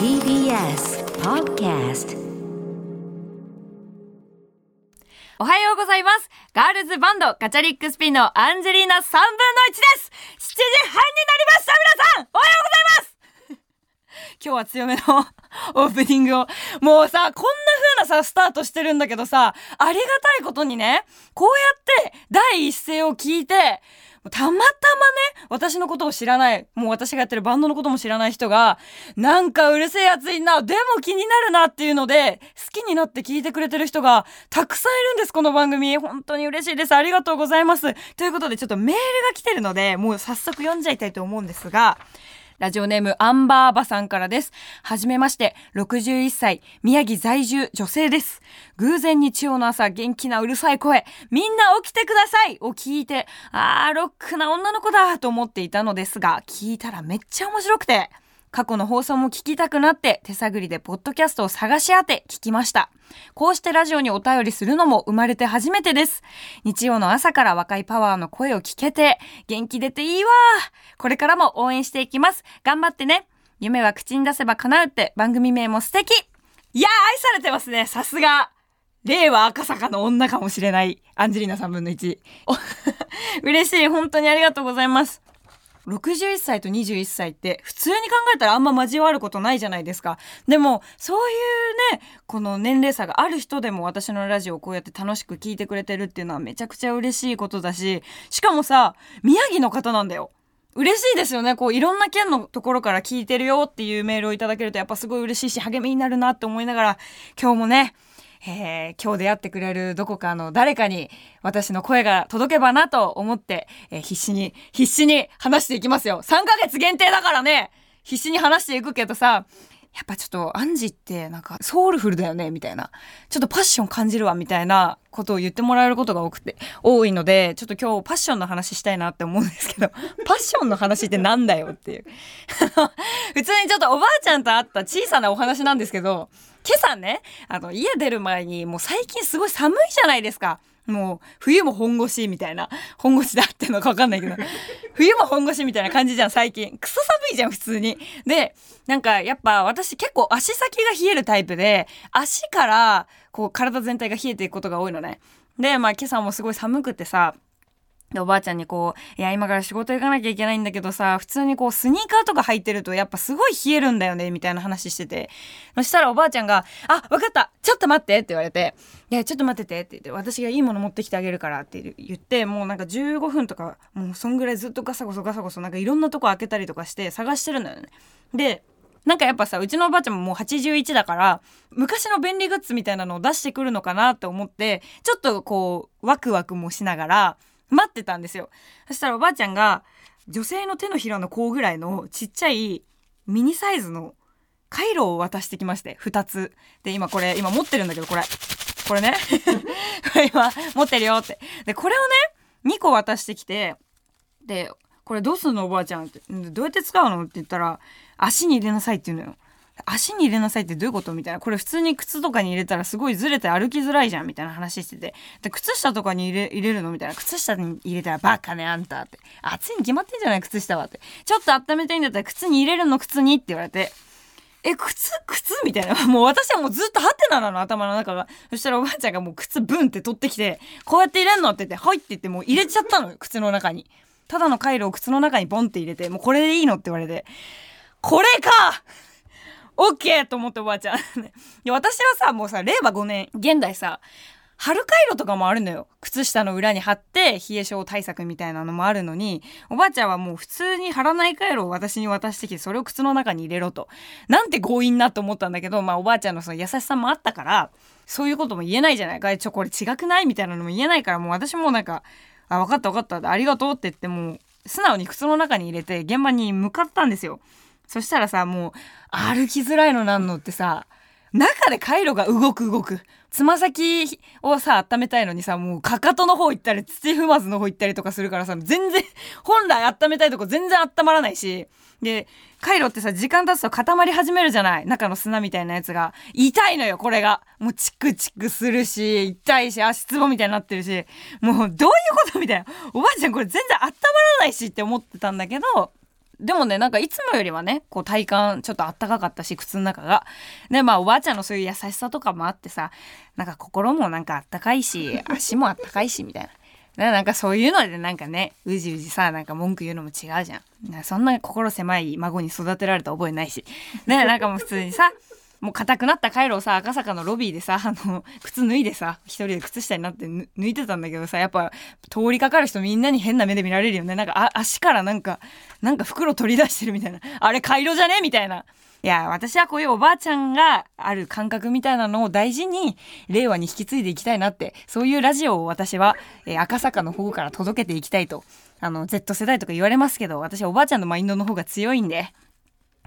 TBS Podcast おはようございます。ガールズバンドガチャリックスピンのアンジェリーナ3分の1です。7時半になりました皆さんおはようございます今日は強めの オープニングを。もうさ、こんな風なさ、スタートしてるんだけどさ、ありがたいことにね、こうやって第一声を聞いて、たまたまね、私のことを知らない、もう私がやってるバンドのことも知らない人が、なんかうるせえやついんな、でも気になるなっていうので、好きになって聞いてくれてる人がたくさんいるんです、この番組。本当に嬉しいです。ありがとうございます。ということで、ちょっとメールが来てるので、もう早速読んじゃいたいと思うんですが、ラジオネームアンバーバさんからです。はじめまして、61歳、宮城在住女性です。偶然日曜の朝、元気なうるさい声、みんな起きてください。を聞いて、あー、ロックな女の子だと思っていたのですが、聞いたらめっちゃ面白くて、過去の放送も聞きたくなって手探りでポッドキャストを探し当て聞きました。こうしてラジオにお便りするのも生まれて初めてです。日曜の朝から若いパワーの声を聞けて元気出ていいわこれからも応援していきます。頑張ってね。夢は口に出せば叶うって番組名も素敵いやー愛されてますね。さすが。令和赤坂の女かもしれないアンジェリーナ3分の1。嬉しい。本当にありがとうございます。61歳と21歳って普通に考えたらあんま交わることないじゃないですか。でもそういうね、この年齢差がある人でも私のラジオをこうやって楽しく聞いてくれてるっていうのはめちゃくちゃ嬉しいことだし、しかもさ、宮城の方なんだよ。嬉しいですよね。こういろんな県のところから聞いてるよっていうメールをいただけるとやっぱすごい嬉しいし励みになるなって思いながら今日もね、えー今日出会ってくれるどこかの誰かに私の声が届けばなと思って、えー必死に、必死に話していきますよ。3ヶ月限定だからね必死に話していくけどさ、やっぱちょっとアンジってなんかソウルフルだよねみたいな。ちょっとパッション感じるわみたいなことを言ってもらえることが多くて、多いので、ちょっと今日パッションの話したいなって思うんですけど、パッションの話ってなんだよっていう。普通にちょっとおばあちゃんと会った小さなお話なんですけど、今朝ね、あの、家出る前に、もう最近すごい寒いじゃないですか。もう、冬も本腰みたいな。本腰だってのかわかんないけど。冬も本腰みたいな感じじゃん、最近。クソ寒いじゃん、普通に。で、なんか、やっぱ私結構足先が冷えるタイプで、足から、こう、体全体が冷えていくことが多いのね。で、まあ、今朝もすごい寒くてさ、で、おばあちゃんにこう、いや、今から仕事行かなきゃいけないんだけどさ、普通にこう、スニーカーとか履いてると、やっぱすごい冷えるんだよね、みたいな話してて。そしたらおばあちゃんが、あ、わかったちょっと待ってって言われて、いや、ちょっと待っててって言って、私がいいもの持ってきてあげるからって言って、もうなんか15分とか、もうそんぐらいずっとガサゴソガサゴソ、なんかいろんなとこ開けたりとかして探してるんだよね。で、なんかやっぱさうちのおばあちゃんももう81だから昔の便利グッズみたいなのを出してくるのかなって思ってちょっとこうワクワクもしながら待ってたんですよ。そしたらおばあちゃんが女性の手のひらの甲ぐらいのちっちゃいミニサイズのカイロを渡してきまして2つ。で今これ今持ってるんだけどこれ。これね。こ れ今持ってるよって。でこれをね2個渡してきてでこれどうすんのおばあちゃんって。どうやって使うのって言ったら足に入れなさいって言うのよ。足に入れなさいってどういうこと？みたいな。これ普通に靴とかに入れたらすごいずれて歩きづらいじゃんみたいな話してて。で靴下とかに入れ入れるの？みたいな。靴下に入れたらバカねあんたって。暑いに決まってんじゃない？靴下はって。ちょっと温めたいんだったら靴に入れるの靴にって言われて。え、靴靴？みたいな。もう私はもうずっとハテナなの、頭の中が。そしたらおばあちゃんがもう靴ブンって取ってきて、こうやって入れんのって言って、はいって言ってもう入れちゃったのよ、靴の中に。ただのカイロを靴の中にボンって入れて、もうこれでいいのって言われて、これか！オッケーと思っておばあちゃん。で私はさ、もうさ、令和5年、現代さ、春回路とかもあるのよ。靴下の裏に貼って冷え性対策みたいなのもあるのに、おばあちゃんはもう普通に貼らない回路を私に渡してきて、それを靴の中に入れろと。なんて強引なと思ったんだけど、まあおばあちゃんのその優しさもあったから、そういうことも言えないじゃないか。ちょ、これ違くないみたいなのも言えないから、もう私もなんか、あ、分かった分かった。ありがとうって言って、もう素直に靴の中に入れて現場に向かったんですよ。そしたらさ、もう歩きづらいのなんのってさ、中で回路が動く動く。つま先をさ、温めたいのにさ、もうかかとの方行ったり、土踏まずの方行ったりとかするからさ、全然、本来温めたいとこ全然温まらないし、で、回路ってさ、時間経つと固まり始めるじゃない中の砂みたいなやつが。痛いのよ、これが。もうチクチクするし、痛いし、足つぼみたいになってるし、もうどういうことみたいな。おばあちゃんこれ全然温まらないしって思ってたんだけど、でもね、なんかいつもよりはね、こう体感ちょっとあったかかったし、靴の中が。で、まあおばあちゃんのそういう優しさとかもあってさ、なんか心もなんかあったかいし、足もあったかいし、みたいな。なんかそういうのでなんかね、うじうじさ、なんか文句言うのも違うじゃん。そんな心狭い孫に育てられた覚えないし。ね、なんかもう普通にさ、もう硬くなったカイロをさ赤坂のロビーでさあの靴脱いでさ一人で靴下になって抜いてたんだけどさやっぱ通りかかる人みんなに変な目で見られるよね。なんか足からなんかなんか袋取り出してるみたいな。あれカイロじゃねみたいな。いや私はこういうおばあちゃんがある感覚みたいなのを大事に令和に引き継いでいきたいなってそういうラジオを私は、えー、赤坂の方から届けていきたいとあの Z 世代とか言われますけど私はおばあちゃんのマインドの方が強いんで。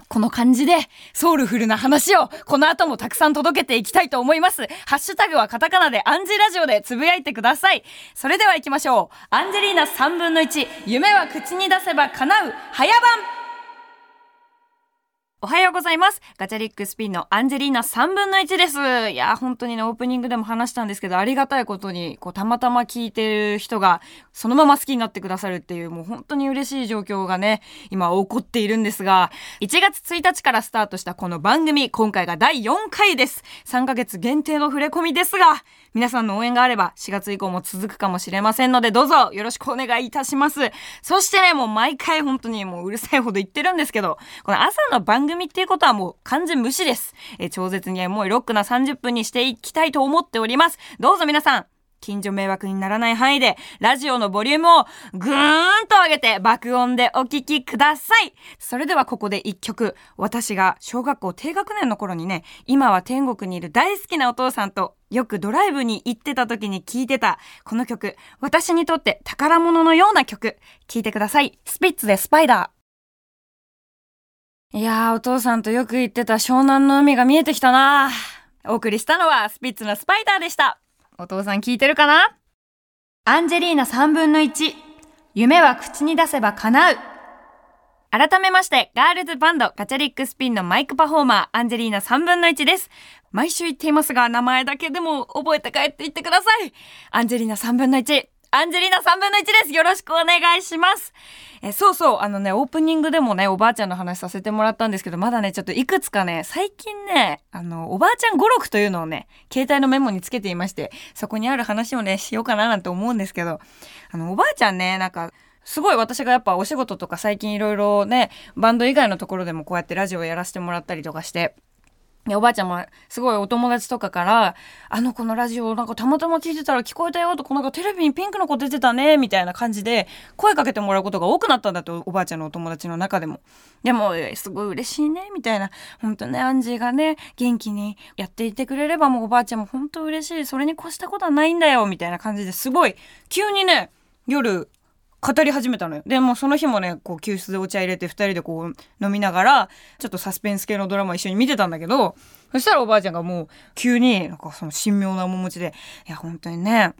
この感じでソウルフルな話をこの後もたくさん届けていきたいと思います。ハッシュタグはカタカナでアンジラジオでつぶやいてください。それでは行きましょう。アンジェリーナ3分の1、夢は口に出せば叶う、早番おはようございます。ガチャリックスピンのアンジェリーナ3分の1です。いや、本当にね、オープニングでも話したんですけど、ありがたいことに、こう、たまたま聞いてる人が、そのまま好きになってくださるっていう、もう本当に嬉しい状況がね、今起こっているんですが、1月1日からスタートしたこの番組、今回が第4回です。3ヶ月限定の触れ込みですが、皆さんの応援があれば4月以降も続くかもしれませんのでどうぞよろしくお願いいたします。そしてね、もう毎回本当にもううるさいほど言ってるんですけど、この朝の番組っていうことはもう完全無視です。え超絶にエモいロックな30分にしていきたいと思っております。どうぞ皆さん、近所迷惑にならない範囲で、ラジオのボリュームをぐーんと上げて爆音でお聴きください。それではここで一曲、私が小学校低学年の頃にね、今は天国にいる大好きなお父さんとよくドライブに行ってた時に聴いてたこの曲、私にとって宝物のような曲、聴いてください。スピッツでスパイダー。いやー、お父さんとよく行ってた湘南の海が見えてきたなお送りしたのはスピッツのスパイダーでした。お父さん聞いてるかな？アンジェリーナ3分の1。夢は口に出せば叶う。改めまして、ガールズバンドガチャリックスピンのマイクパフォーマー、アンジェリーナ3分の1です。毎週言っていますが、名前だけでも覚えて帰っていってください。アンジェリーナ3分の1。アンジェリーナ3分の1です。よろしくお願いします。えそうそう、あのね、オープニングでもね、おばあちゃんの話させてもらったんですけど、まだね、ちょっといくつかね、最近ね、あの、おばあちゃん語録というのをね、携帯のメモにつけていまして、そこにある話をね、しようかななんて思うんですけど、あの、おばあちゃんね、なんか、すごい私がやっぱお仕事とか最近いろいろね、バンド以外のところでもこうやってラジオをやらせてもらったりとかして、おばあちゃんもすごいお友達とかから、あの子のラジオなんかたまたま聞いてたら聞こえたよとか、なんかテレビにピンクの子出てたね、みたいな感じで声かけてもらうことが多くなったんだと、おばあちゃんのお友達の中でも。でも、すごい嬉しいね、みたいな。本当ね、アンジーがね、元気にやっていてくれればもうおばあちゃんも本当嬉しい。それに越したことはないんだよ、みたいな感じですごい、急にね、夜語り始めたのよ。で、もその日もね、こう、救出でお茶入れて2人でこう、飲みながら、ちょっとサスペンス系のドラマ一緒に見てたんだけど、そしたらおばあちゃんがもう、急に、なんかその神妙な面持ちで、いや、本当にね、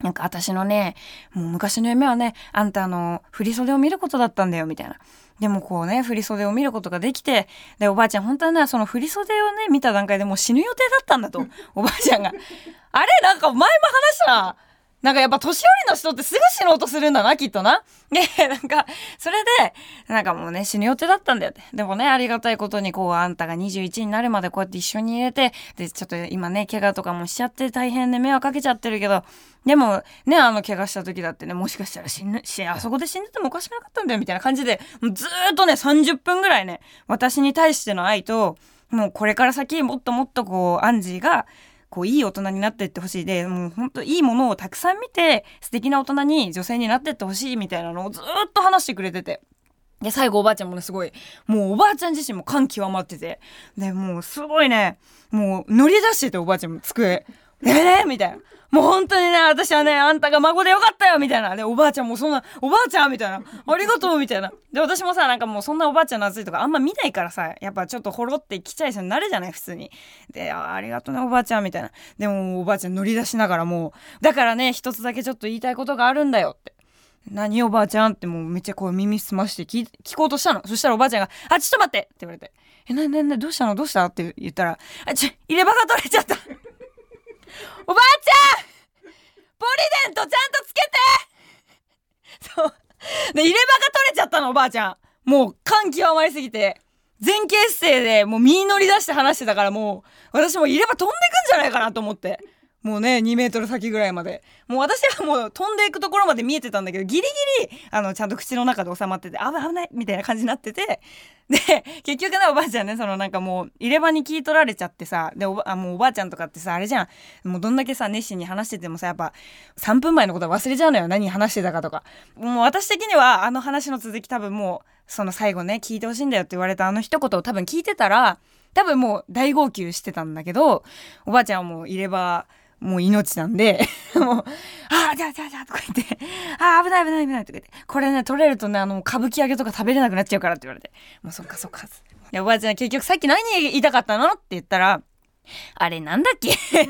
なんか私のね、もう昔の夢はね、あんたの、振り袖を見ることだったんだよ、みたいな。でもこうね、振り袖を見ることができて、で、おばあちゃん本当はね、その振り袖をね、見た段階でもう死ぬ予定だったんだと、おばあちゃんが。あれなんか前も話したな。なんかやっぱ年寄りの人ってすぐ死のうとするんだな、きっとな。で、なんか、それで、なんかもうね、死ぬ予定だったんだよって。でもね、ありがたいことに、こう、あんたが21になるまでこうやって一緒に入れて、で、ちょっと今ね、怪我とかもしちゃって大変で迷惑かけちゃってるけど、でも、ね、あの、怪我した時だってね、もしかしたら死ぬ、し、あそこで死んでてもおかしくなかったんだよ、みたいな感じで、ずーっとね、30分ぐらいね、私に対しての愛と、もうこれから先もっともっとこう、アンジーが、こういい大人になっていってほしいでもうほんといいものをたくさん見て素敵な大人に女性になってってほしいみたいなのをずっと話してくれてて。で、最後おばあちゃんもね、すごい、もうおばあちゃん自身も感極まってて、で、もうすごいね、もう乗り出してておばあちゃんも机。ええ、みたいな。もう本当にね、私はね、あんたが孫でよかったよみたいな。で、おばあちゃんもそんな、おばあちゃんみたいな。ありがとうみたいな。で、私もさ、なんかもうそんなおばあちゃんの熱いとかあんま見ないからさ、やっぱちょっとほろってきちゃいそうになるじゃない普通に。で、あありがとうね、おばあちゃんみたいな。でも、おばあちゃん乗り出しながらもう、だからね、一つだけちょっと言いたいことがあるんだよって。何おばあちゃんってもうめっちゃこう耳すまして聞聞こうとしたの。そしたらおばあちゃんが、あ、ちょっと待ってって言われて。え、な、な、な、どうしたの？どうした？って言ったら、あ、ちょ、入れ歯が取れちゃったおばあちゃんポリデントちゃんとつけてそう。で、入れ歯が取れちゃったの、おばあちゃん。もう感極まりすぎて、前傾姿勢でもう身乗り出して話してたからもう、私も入れ歯飛んでくんじゃないかなと思って。もうね、2メートル先ぐらいまで。もう私はもう飛んでいくところまで見えてたんだけど、ギリギリ、あの、ちゃんと口の中で収まってて、危ない危ないみたいな感じになってて、で、結局ね、おばあちゃんね、そのなんかもう、入れ歯に聞い取られちゃってさ、で、おば、あ、もうおばあちゃんとかってさ、あれじゃん。もうどんだけさ、熱心に話しててもさ、やっぱ、3分前のことは忘れちゃうのよ。何話してたかとか。もう私的には、あの話の続き多分もう、その最後ね、聞いてほしいんだよって言われたあの一言を多分聞いてたら、多分もう大号泣してたんだけど、おばあちゃんはもう入れ歯、もう命なんで もう、ああ、じゃあじゃあじゃあとか言って、ああ、危ない危ない危ないとか言って、これね、取れるとね、あの、歌舞伎揚げとか食べれなくなっちゃうからって言われて、もうそっかそっか。で、おばあちゃん結局さっき何言いたかったの？って言ったら、あれなんだっけ？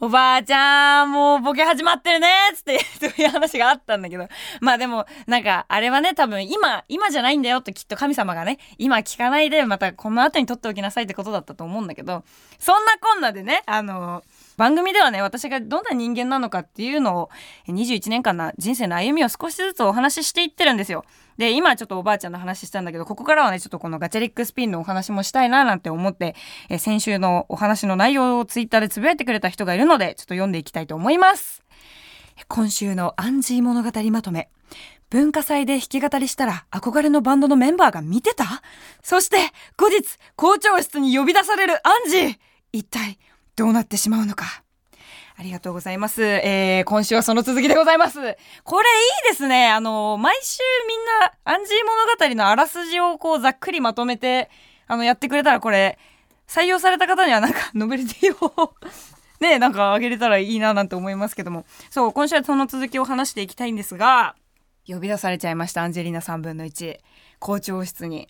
おばあちゃん、もうボケ始まってるねつって、そういう話があったんだけど。まあでも、なんか、あれはね、多分今、今じゃないんだよときっと神様がね、今聞かないで、またこの後に取っておきなさいってことだったと思うんだけど、そんなこんなでね、あのー番組ではね、私がどんな人間なのかっていうのを、21年間の人生の歩みを少しずつお話ししていってるんですよ。で、今ちょっとおばあちゃんの話したんだけど、ここからはね、ちょっとこのガチャリックスピンのお話もしたいななんて思って、先週のお話の内容をツイッターでつぶやいてくれた人がいるので、ちょっと読んでいきたいと思います。今週のアンジー物語まとめ。文化祭で弾き語りしたら憧れのバンドのメンバーが見てた？そして後日校長室に呼び出されるアンジー一体どうなってしまうのか。ありがとうございます。えー、今週はその続きでございます。これいいですね。あの、毎週みんな、アンジー物語のあらすじをこう、ざっくりまとめて、あの、やってくれたらこれ、採用された方にはなんか、ノベルティを ね、なんかあげれたらいいななんて思いますけども。そう、今週はその続きを話していきたいんですが、呼び出されちゃいました、アンジェリーナ3分の1。校長室に。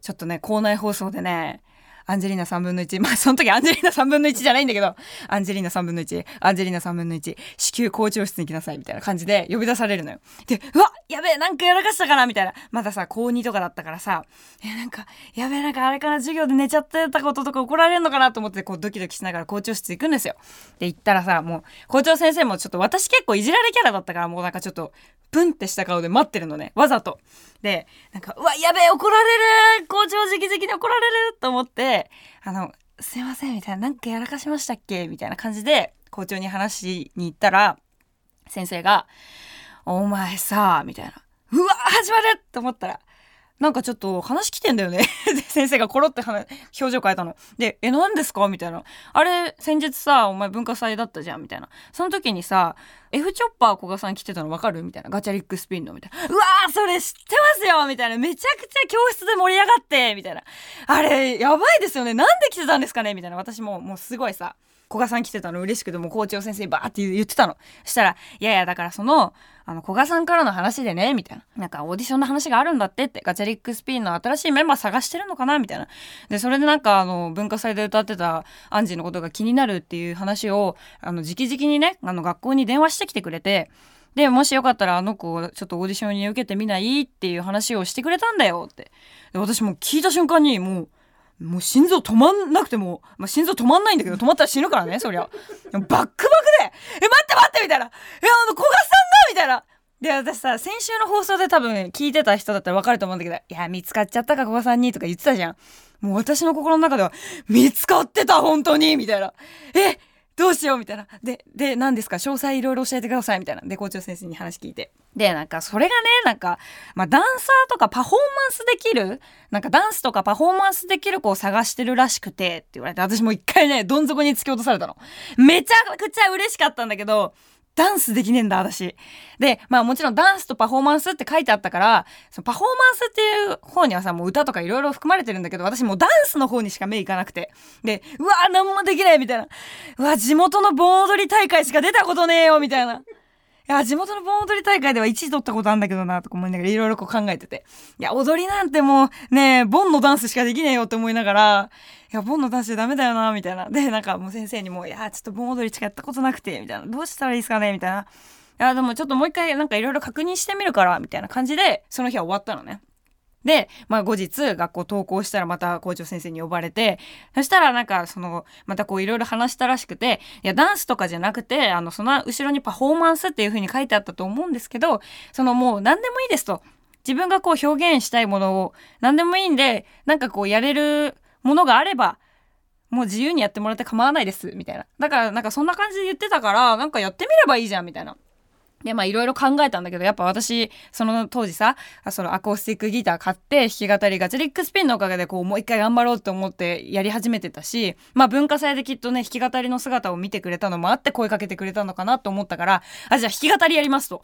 ちょっとね、校内放送でね、アンジェリーナ3分の1。まあ、その時アンジェリーナ3分の1じゃないんだけど、アンジェリーナ3分の1、アンジェリーナ3分の1、至急校長室に来なさい、みたいな感じで呼び出されるのよ。で、うわやべえなんかやらかしたかなみたいな。まださ、高2とかだったからさ、え、なんか、やべえなんかあれから授業で寝ちゃってたこととか怒られるのかなと思って、こうドキドキしながら校長室行くんですよ。で、行ったらさ、もう、校長先生もちょっと私結構いじられキャラだったから、もうなんかちょっと、プンってした顔で待ってるのね。わざと。で、なんか、うわ、やべえ怒られる校長直々に怒られると思って、あの、すいません、みたいな、なんかやらかしましたっけ？みたいな感じで、校長に話しに行ったら、先生が、お前さ、みたいな。うわ始まると思ったら、なんかちょっと話来てんだよね、先生がコロって表情変えたの。で、え、何ですか？みたいな。あれ、先日さ、お前文化祭だったじゃんみたいな。その時にさ、F チョッパー古賀さん来てたの分かる？みたいな。ガチャリックスピンのみたいな。うわーそれ知ってますよみたいな。めちゃくちゃ教室で盛り上がってみたいな。あれ、やばいですよね。なんで来てたんですかね？みたいな。私も、もうすごいさ、古賀さん来てたの嬉しくてもう校長先生にバーって言ってたの。そしたら、いやいや、だからその、あの、古賀さんからの話でね、みたいな。なんかオーディションの話があるんだってって、ガチャリックスピンの新しいメンバー探してるのかなみたいな。で、それでなんかあの、文化祭で歌ってたアンジーのことが気になるっていう話を、あの、直々にね、あの、学校に電話してきてくれて、で、もしよかったらあの子をちょっとオーディションに受けてみない？っていう話をしてくれたんだよって。で、私も聞いた瞬間にもう、もう心臓止まんなくても、まあ、心臓止まんないんだけど、止まったら死ぬからね、そりゃ。バックバックで、え、待って待ってみたいな。いや、あの、古賀さんがみたいな。で、私さ、先週の放送で多分聞いてた人だったらわかると思うんだけど、いや、見つかっちゃったか、古賀さんにとか言ってたじゃん。もう私の心の中では、見つかってた、本当にみたいな。え、どうしようみたいな。で、で、何ですか？詳細いろいろ教えてくださいみたいな。で、校長先生に話聞いて。で、なんか、それがね、なんか、まあ、ダンサーとかパフォーマンスできる、なんかダンスとかパフォーマンスできる子を探してるらしくて、って言われて、私も一回ね、どん底に突き落とされたの。めちゃくちゃ嬉しかったんだけど、ダンスできねえんだ、私。で、まあもちろんダンスとパフォーマンスって書いてあったから、そのパフォーマンスっていう方にはさ、もう歌とかいろいろ含まれてるんだけど、私もうダンスの方にしか目いかなくて。で、うわー、なんもできないみたいな。うわ、地元の盆踊り大会しか出たことねえよみたいな。いや、地元の盆踊り大会では1位取ったことあるんだけどな、とか思いながらいろいろこう考えてて。いや、踊りなんてもうね、盆のダンスしかできねえよって思いながら、いや、盆のダンスじゃダメだよな、みたいな。で、なんかもう先生にも、いや、ちょっと盆踊りしかやったことなくて、みたいな。どうしたらいいですかねみたいな。いや、でもちょっともう一回なんかいろいろ確認してみるから、みたいな感じで、その日は終わったのね。で、まあ後日学校登校したらまた校長先生に呼ばれて、そしたらなんかその、またこういろいろ話したらしくて、いやダンスとかじゃなくて、あのその後ろにパフォーマンスっていう風に書いてあったと思うんですけど、そのもう何でもいいですと。自分がこう表現したいものを何でもいいんで、なんかこうやれるものがあれば、もう自由にやってもらって構わないです、みたいな。だからなんかそんな感じで言ってたから、なんかやってみればいいじゃん、みたいな。で、まあいろいろ考えたんだけど、やっぱ私、その当時さ、そのアコースティックギター買って、弾き語りガチリックスピンのおかげでこうもう一回頑張ろうと思ってやり始めてたし、まあ文化祭できっとね、弾き語りの姿を見てくれたのもあって声かけてくれたのかなと思ったから、あ、じゃあ弾き語りやりますと。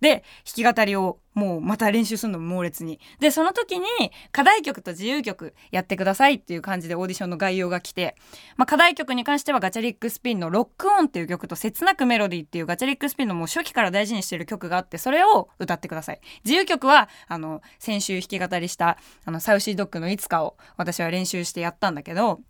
で、弾き語りをもうまた練習するの猛烈に。で、その時に課題曲と自由曲やってくださいっていう感じでオーディションの概要が来て、まあ、課題曲に関してはガチャリックスピンのロックオンっていう曲と切なくメロディーっていうガチャリックスピンのもう初期から大事にしてる曲があって、それを歌ってください。自由曲は、あの、先週弾き語りした、あの、サウシードッグのいつかを私は練習してやったんだけど、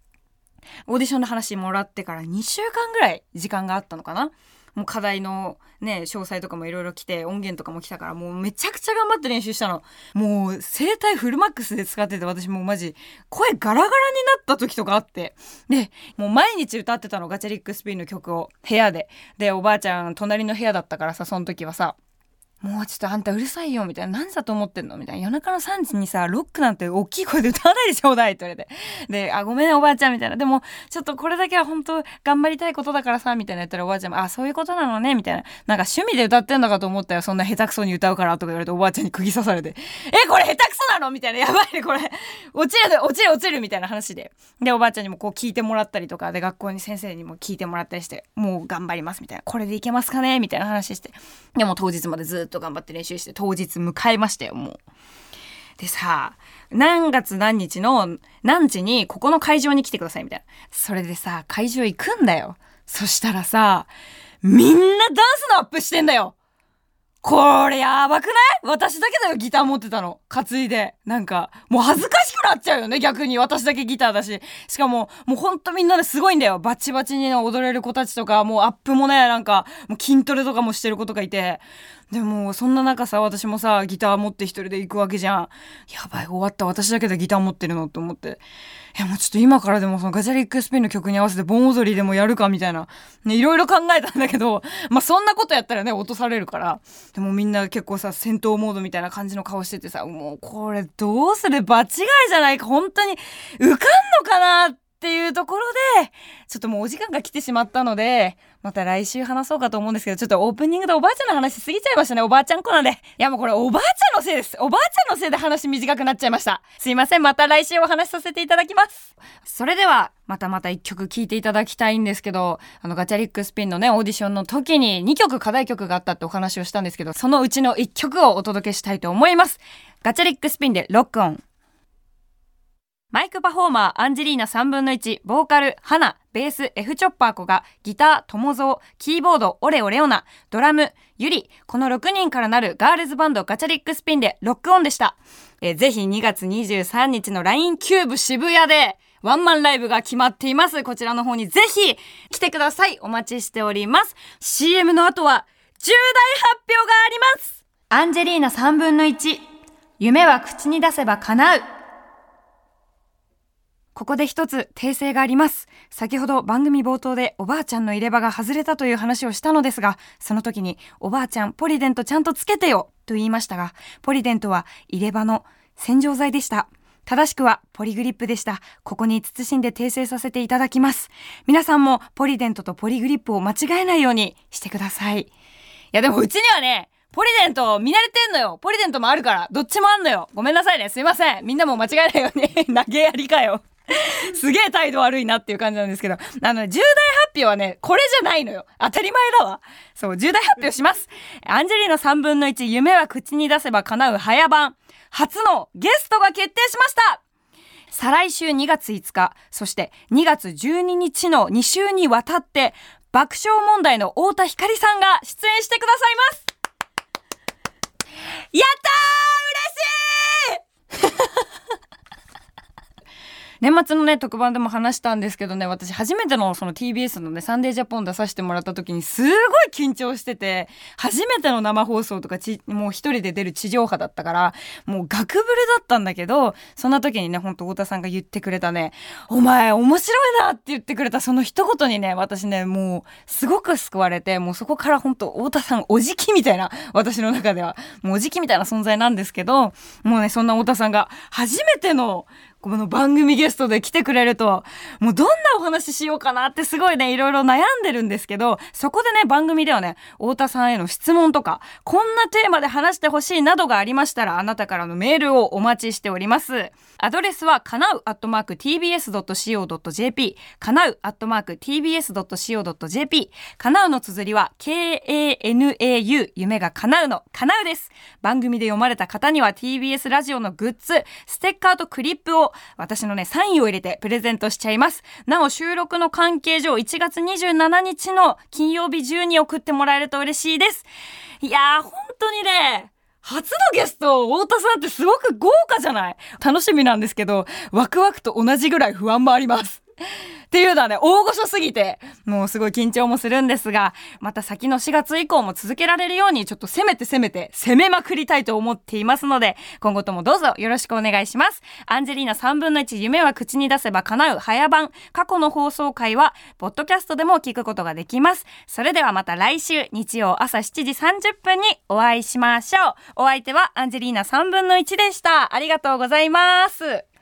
オーディションの話もらってから2週間ぐらい時間があったのかなもう課題のね、詳細とかもいろいろ来て、音源とかも来たから、もうめちゃくちゃ頑張って練習したの。もう、声帯フルマックスで使ってて、私もうマジ、声ガラガラになった時とかあって。で、もう毎日歌ってたの、ガチャリックスピンの曲を、部屋で。で、おばあちゃん、隣の部屋だったからさ、その時はさ、もうちょっとあんたうるさいよみたいな何だと思ってんのみたいな。夜中の3時にさロックなんて大きい声で歌わないでちょうだいって言われて。であごめんねおばあちゃんみたいな。でもちょっとこれだけは本当頑張りたいことだからさみたいな言ったらおばあちゃんもあそういうことなのねみたいな。なんか趣味で歌ってんのかと思ったよ。そんな下手くそに歌うからとか言われておばあちゃんに釘刺されて。えこれ下手くそなのみたいな。やばいねこれ。落ちる落ちる落ちるみたいな話で。でおばあちゃんにもこう聞いてもらったりとか。で学校に先生にも聞いてもらったりしてもう頑張りますみたいな。これでいけますかねみたいな話して。でも当日までずっとっと頑張って練習して当日迎えましたよ、もう。でさ、何月何日の何時にここの会場に来てくださいみたいな。それでさ、会場行くんだよ。そしたらさ、みんなダンスのアップしてんだよこれやばくない？私だけだよ、ギター持ってたの。担いで。なんか、もう恥ずかしくなっちゃうよね、逆に。私だけギターだし。しかも、もうほんとみんなですごいんだよ。バチバチに踊れる子たちとか、もうアップもね、なんか、もう筋トレとかもしてる子とかいて。でも、そんな中さ、私もさ、ギター持って一人で行くわけじゃん。やばい、終わった。私だけでギター持ってるのって思って。いや、もうちょっと今からでもそのガチャリックスピンの曲に合わせて盆踊りでもやるかみたいな。ね、いろいろ考えたんだけど、まあ、そんなことやったらね、落とされるから。でもみんな結構さ、戦闘モードみたいな感じの顔しててさ、もうこれどうする？場違いじゃないか。本当に受かんのかな？ってっていうところで、ちょっともうお時間が来てしまったので、また来週話そうかと思うんですけど、ちょっとオープニングでおばあちゃんの話しすぎちゃいましたね。おばあちゃん子なんで。いやもうこれおばあちゃんのせいです。おばあちゃんのせいで話短くなっちゃいました。すいません。また来週お話しさせていただきます。それでは、またまた一曲聴いていただきたいんですけど、あのガチャリックスピンのね、オーディションの時に2曲課題曲があったってお話をしたんですけど、そのうちの1曲をお届けしたいと思います。ガチャリックスピンでロックオン。マイクパフォーマーアンジェリーナ3分の1、ボーカル、花、ベース、F チョッパー KOGA、ギター、友蔵、キーボード、オレオレオナ、ドラム、ユリ、この6人からなるガールズバンドガチャリックスピンでロックオンでした。えー、ぜひ2月23日の LINE キューブ渋谷で、ワンマンライブが決まっています。こちらの方にぜひ来てください。お待ちしております。CM の後は重大発表があります。アンジェリーナ3分の1、夢は口に出せば叶う。ここで一つ訂正があります。先ほど番組冒頭でおばあちゃんの入れ歯が外れたという話をしたのですが、その時におばあちゃんポリデントちゃんとつけてよと言いましたが、ポリデントは入れ歯の洗浄剤でした。正しくはポリグリップでした。ここに慎んで訂正させていただきます。皆さんもポリデントとポリグリップを間違えないようにしてください。いやでもうちにはね、ポリデント見慣れてんのよ。ポリデントもあるから。どっちもあんのよ。ごめんなさいね。すいません。みんなも間違えないように 投げやりかよ。すげえ態度悪いなっていう感じなんですけど、あの、重大発表はね、これじゃないのよ。当たり前だわ。そう、重大発表します。アンジェリーの3分の1、夢は口に出せば叶う早番。初のゲストが決定しました再来週2月5日、そして2月12日の2週にわたって、爆笑問題の太田光さんが出演してくださいますやったー嬉しい年末のね特番でも話したんですけどね私初めてのその TBS のねサンデージャポン出させてもらった時にすごい緊張してて初めての生放送とかちもう一人で出る地上波だったからもうガクブルだったんだけどそんな時にねほんと太田さんが言ってくれたね「お前面白いな」って言ってくれたその一言にね私ねもうすごく救われてもうそこからほんと太田さんおじきみたいな私の中ではもうおじきみたいな存在なんですけどもうねそんな太田さんが初めてのこの番組ゲストで来てくれると、もうどんなお話ししようかなってすごいね、いろいろ悩んでるんですけど、そこでね、番組ではね、太田さんへの質問とか、こんなテーマで話してほしいなどがありましたら、あなたからのメールをお待ちしております。アドレスは、かなうアットマーク tbs.co.jp、かなうアットマーク tbs.co.jp、かなうの綴りは、k-a-n-a-u、夢が叶うの、かなうです。番組で読まれた方には TBS ラジオのグッズ、ステッカーとクリップを私のね、サインを入れてプレゼントしちゃいます。なお、収録の関係上、1月27日の金曜日中に送ってもらえると嬉しいです。いやー、本当にね、初のゲスト、太田さんってすごく豪華じゃない？楽しみなんですけど、ワクワクと同じぐらい不安もあります。っていうのはね、大御所すぎて、もうすごい緊張もするんですが、また先の4月以降も続けられるように、ちょっと攻めて攻めて、攻めまくりたいと思っていますので、今後ともどうぞよろしくお願いします。アンジェリーナ3分の1夢は口に出せば叶う早番。過去の放送回は、ポッドキャストでも聞くことができます。それではまた来週、日曜朝7時30分にお会いしましょう。お相手はアンジェリーナ3分の1でした。ありがとうございます。